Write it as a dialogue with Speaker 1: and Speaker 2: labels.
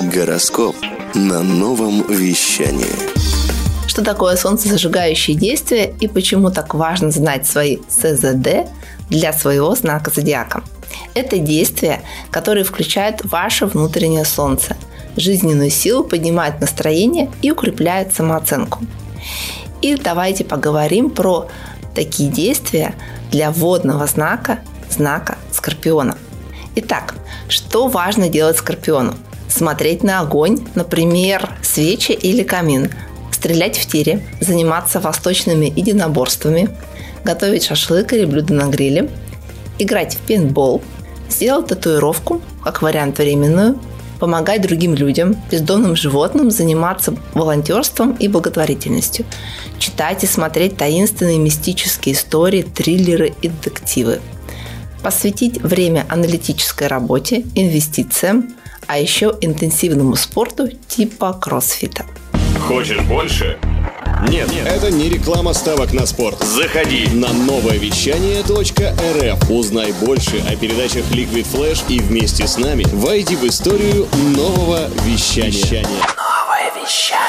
Speaker 1: Гороскоп на новом вещании.
Speaker 2: Что такое солнцезажигающее действие и почему так важно знать свои СЗД для своего знака зодиака? Это действие, которое включает ваше внутреннее солнце, жизненную силу, поднимает настроение и укрепляет самооценку. И давайте поговорим про такие действия для водного знака, знака Скорпиона. Итак, что важно делать Скорпиону? Смотреть на огонь, например, свечи или камин, стрелять в тире, заниматься восточными единоборствами, готовить шашлык или блюдо на гриле, играть в пейнтбол, сделать татуировку, как вариант временную, помогать другим людям, бездомным животным, заниматься волонтерством и благотворительностью, читать и смотреть таинственные мистические истории, триллеры и детективы, посвятить время аналитической работе, инвестициям, а еще интенсивному спорту типа кроссфита.
Speaker 3: Хочешь больше? Нет, нет,
Speaker 4: Это не реклама ставок на спорт.
Speaker 3: заходи.
Speaker 4: На новое вещание .рф узнай больше о передачах Liquid Flash и вместе с нами войди в историю нового вещания.
Speaker 2: Новое вещание.